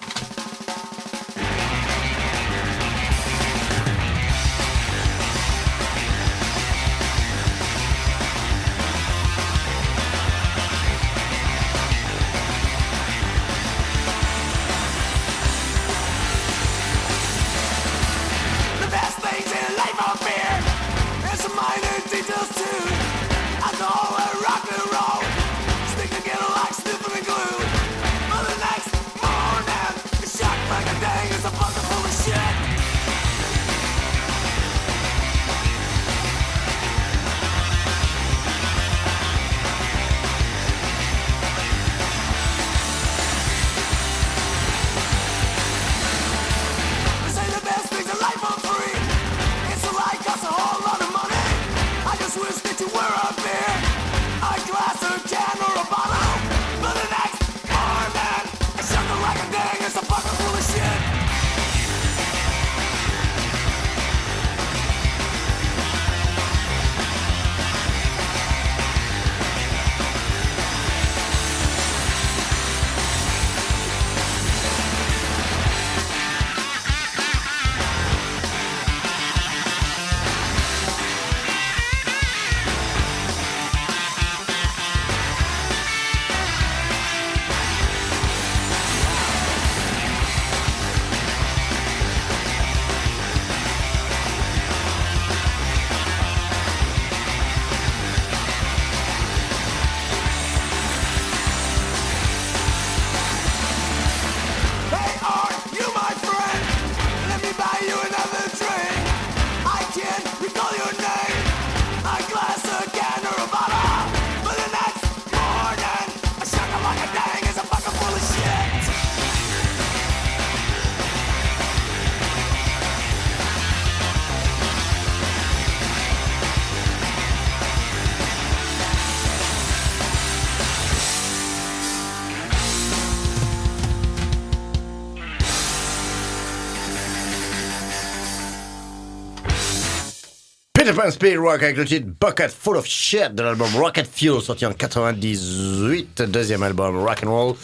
Peter Pan Speed Rock avec le titre Bucket Full of Shit de l'album Rocket Fuel sorti en 98, deuxième album Rock and Roll.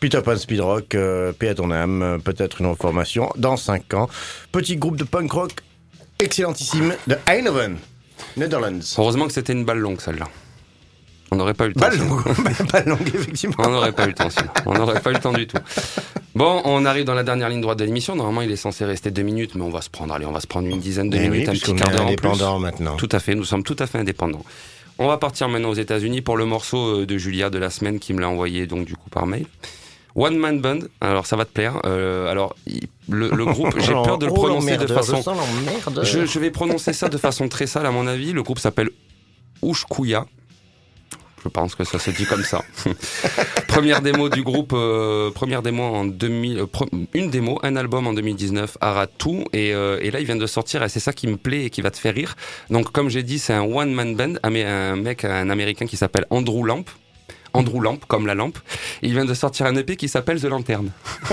Peter Pan Speed Rock, euh, paix à ton âme, euh, peut-être une reformation dans 5 ans. Petit groupe de punk rock excellentissime de Eindhoven, Netherlands. Heureusement que c'était une balle longue, celle-là. On n'aurait pas eu le temps. Sinon. longue, pas longue effectivement. On n'aurait pas eu le temps, sinon. On n'aurait pas eu le temps du tout. Bon, on arrive dans la dernière ligne droite de l'émission. Normalement, il est censé rester deux minutes, mais on va se prendre, allez, on va se prendre une dizaine de Eh oui, minutes, un petit quart d'heure en plus. maintenant. Tout à fait, nous sommes tout à fait indépendants. On va partir maintenant aux États-Unis pour le morceau euh, de Julia de la semaine qui me l'a envoyé donc du coup par mail. One Man Band. Alors ça va te plaire. Euh, alors le, le groupe, j'ai peur de le Oh, prononcer de façon. Je. Je, je vais prononcer ça de façon très sale à mon avis. Le groupe s'appelle Ushkuya. Je pense que ça se dit comme ça. première démo du groupe, euh, première démo en 2000, euh, une démo, un album en 2019, Aratu, et, euh, et là il vient de sortir, et c'est ça qui me plaît et qui va te faire rire. Donc comme j'ai dit, c'est un one man band, un mec, un américain qui s'appelle Andrew Lamp. Andrew Lamp, comme la lampe. Et il vient de sortir un EP qui s'appelle The Lantern.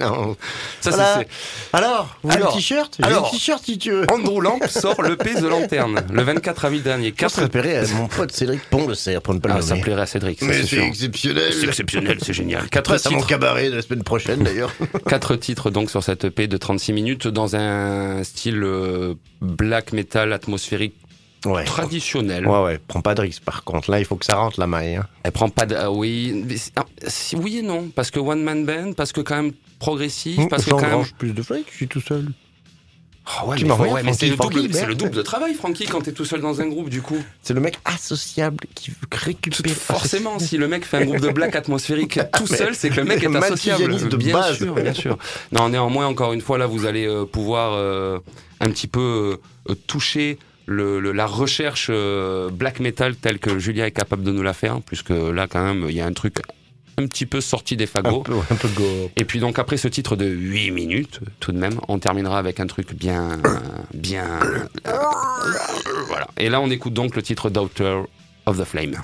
Non. Ça, Voilà. c'est- Alors, vous voulez Alors, le t-shirt alors. le t-shirt si tu veux. Andrew Lamp sort l'EP The Lantern le 24 avril dernier. Comment ça Quatre... s'appellerait à mon pote Cédric Pont de Serre pour ne pas le Ah, ça nommer. plairait à Cédric, ça, Mais c'est exceptionnel. C'est exceptionnel, c'est génial. Quatre c'est mon titres, cabaret de la semaine prochaine d'ailleurs. quatre titres donc sur cette EP de 36 minutes dans un style euh, black metal atmosphérique Ouais. traditionnel. Ouais, ouais, prends pas de risque par contre. Là, il faut que ça rentre la maille. hein. Elle prend pas de ah oui, ah, si, oui et non parce que one man band, parce que quand même progressif, parce que quand même plus de fric, je suis tout seul. Ah ouais, Tu mais, ouais, c'est le, double, le de travail, Francky, quand t'es tout seul dans un groupe, du coup. C'est le mec associable qui veut récupérer. Forcément, si le mec fait un groupe de black atmosphérique tout seul, c'est que le mec est associable. de bien base. sûr, bien sûr. Non, néanmoins, encore une fois, là, vous allez euh, pouvoir euh, un petit peu euh, toucher le, le- la recherche euh, black metal telle que Julia est capable de nous la faire, puisque là, quand même, il y a un truc un petit peu sorti des Un fagots. peu, un peu go. Et puis donc après ce titre de 8 minutes, tout de même, on terminera avec un truc bien, bien, voilà. Et là on écoute donc le titre Daughter of the Flame.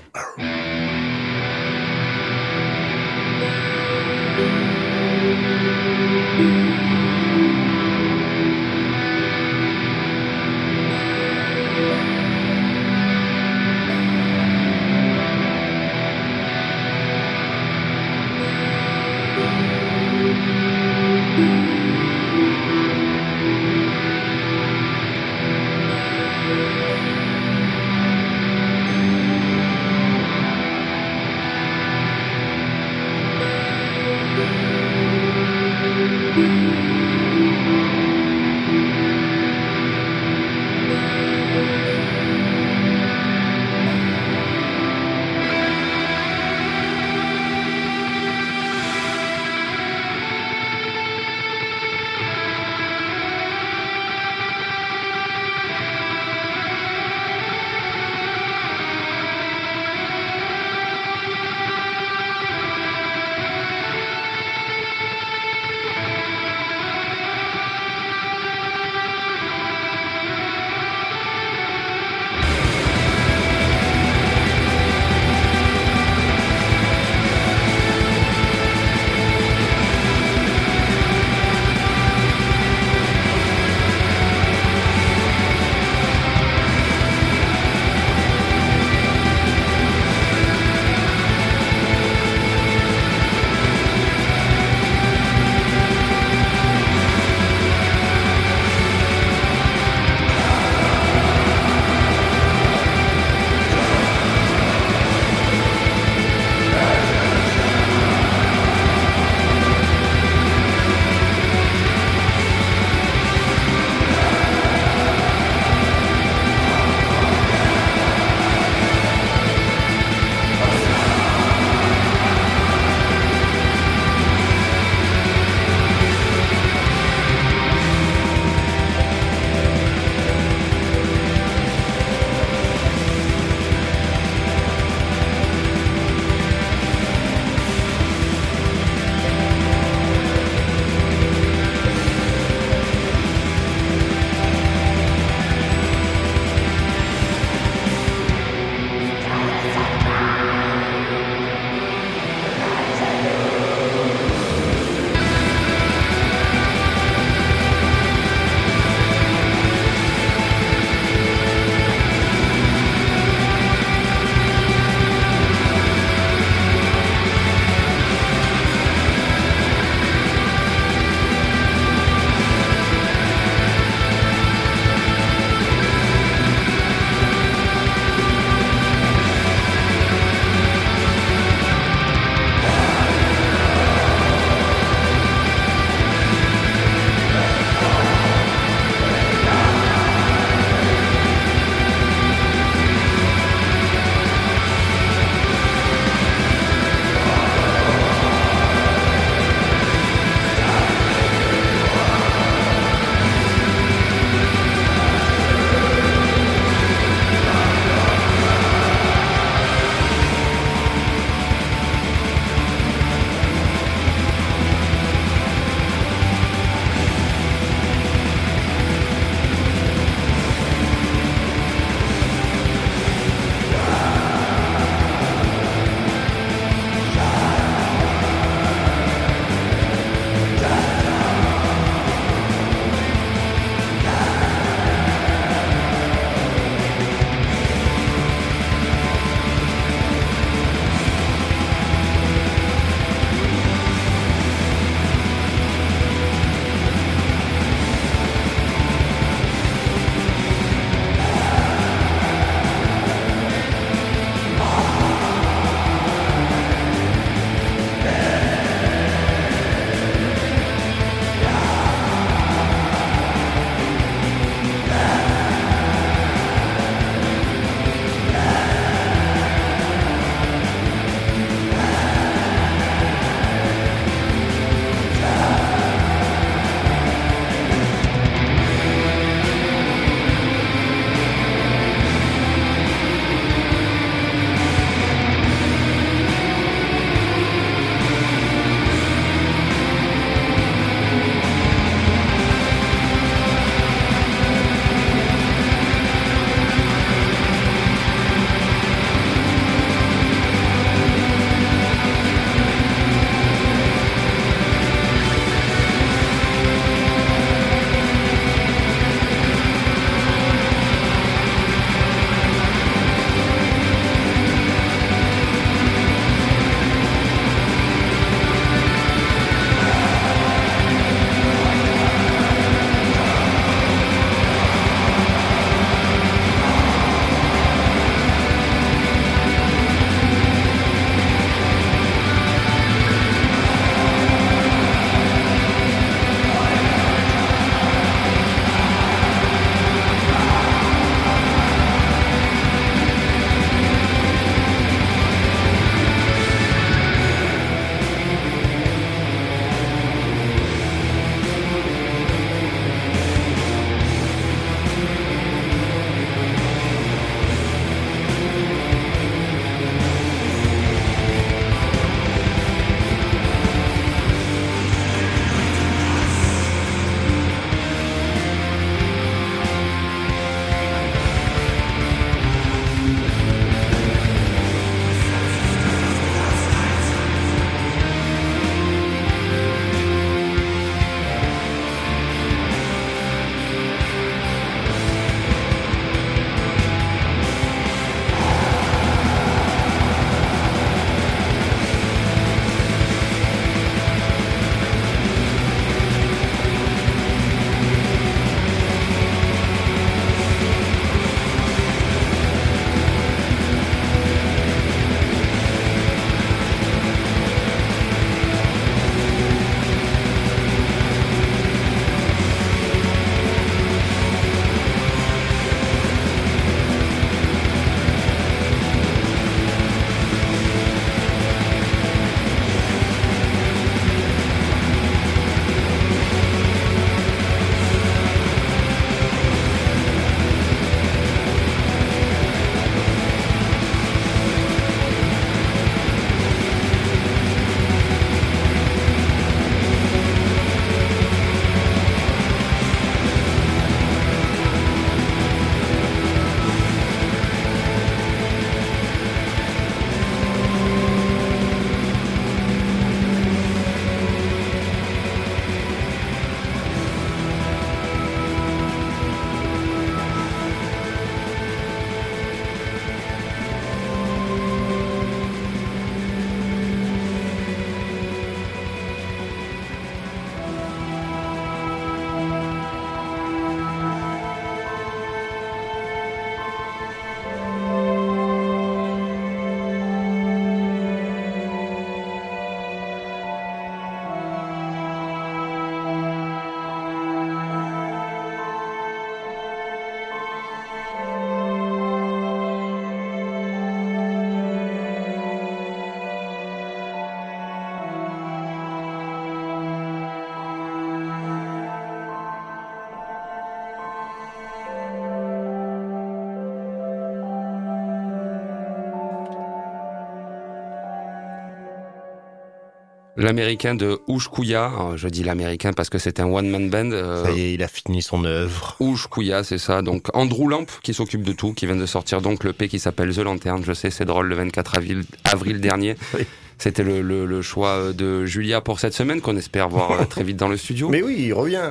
L'américain de Oushkouya, euh, je dis l'américain parce que c'est un one-man band. euh, Ça y est, il a fini son œuvre. Oushkouya, c'est ça. Donc Andrew Lamp qui s'occupe de tout, qui vient de sortir donc le P qui s'appelle The Lantern. Je sais, c'est drôle, le 24 avril, avril dernier. Oui. C'était le, le- le choix euh, de Julia pour cette semaine qu'on espère voir euh, très vite dans le studio. Mais oui, il revient.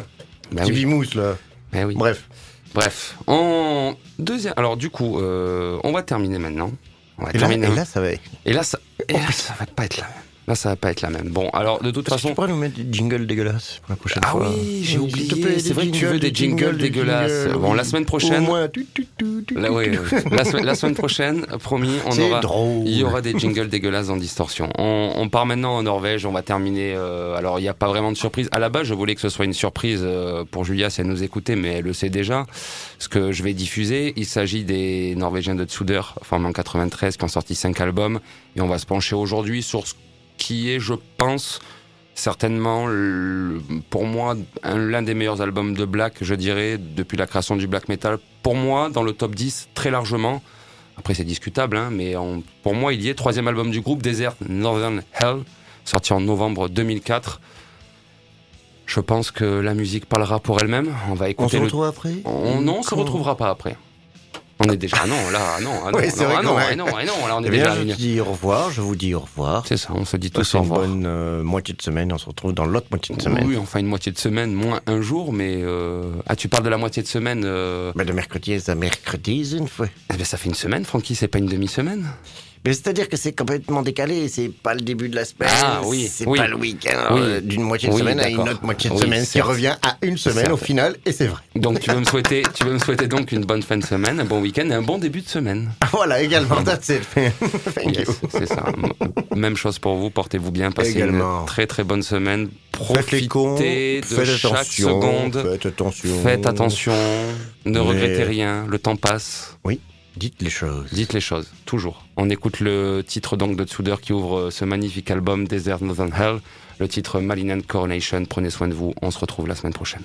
Bah Petit oui. Bimousse, là. Eh oui. Bref. Bref, en deuxième. Alors du coup, euh, on va terminer maintenant. On va Et là, terminer. et là, ça va. Et là, ça, et là, ça va pas être la même. Là, ça va pas être la même. Bon, alors de toute façon. tu pourrais nous mettre des jingles dégueulasses pour la prochaine Ah fois oui, j'ai oublié. C'est vrai que tu veux des jingles dégueulasses. Bon, la semaine Au prochaine. moins, tu, tu, tu, tu, Là, oui, la, semaine- la semaine prochaine, promis, on aura. drôle. Il y aura des jingles dégueulasses en distorsion. On, on part maintenant en Norvège, on va terminer. euh, alors, il n'y a pas vraiment de surprise. À la base, je voulais que ce soit une surprise euh, pour Julia si elle nous écoutait, mais elle le sait déjà. Ce que je vais diffuser, il s'agit des Norvégiens de Tsuder, formés en 93, qui ont sorti cinq albums. Et on va se pencher aujourd'hui sur ce qui est, je pense, certainement, le- pour moi, un- l'un des meilleurs albums de Black, je dirais, depuis la création du black metal. Pour moi, dans le top 10, très largement. Après, c'est discutable, hein, mais pour moi, il y est. Troisième album du groupe, Desert Northern Hell, sorti en novembre 2004. Je pense que la musique parlera pour elle-même. On va On écouter se le retrouve après? On, non, on se retrouvera pas après. On est déjà. Ah non, là, ah non, ah non, Oui, c'est non, vrai ah qu'on non, ah non, ah non, là, on est Eh déjà bien, à je une- te dis au revoir, je vous dis au revoir. C'est ça, on se dit tous au une revoir. bonne euh, moitié de semaine, on se retrouve dans l'autre moitié de semaine. Oui, enfin une moitié de semaine, moins un jour, mais euh... ah, tu parles de la moitié de semaine. Euh... Ben, de mercredi à mercredi, une fois. eh ben, ça fait une semaine, Francky, c'est pas une demi-semaine. Mais c'est-à-dire que c'est complètement décalé, c'est pas le début de la semaine, Ah, oui, c'est oui. pas le week-end Oui. euh, d'une moitié de Oui, semaine à une autre moitié de Oui, semaine, qui revient à une semaine au final, et c'est vrai. Donc tu veux me souhaiter, tu veux me souhaiter donc une bonne fin de semaine, un bon week-end et un bon début de semaine. Ah, voilà, également, that's it. Yes, c'est ça. Même chose pour vous, portez-vous bien, passez Également. une très très bonne semaine. Cons, Profitez de chaque seconde. faites attention. Faites attention, ne Mais- regrettez rien, le temps passe. Dites les choses. Dites les choses, toujours. On écoute le titre donc de Tsuder qui ouvre ce magnifique album Desert Northern Hell, le titre Malignant Coronation. Prenez soin de vous, on se retrouve la semaine prochaine.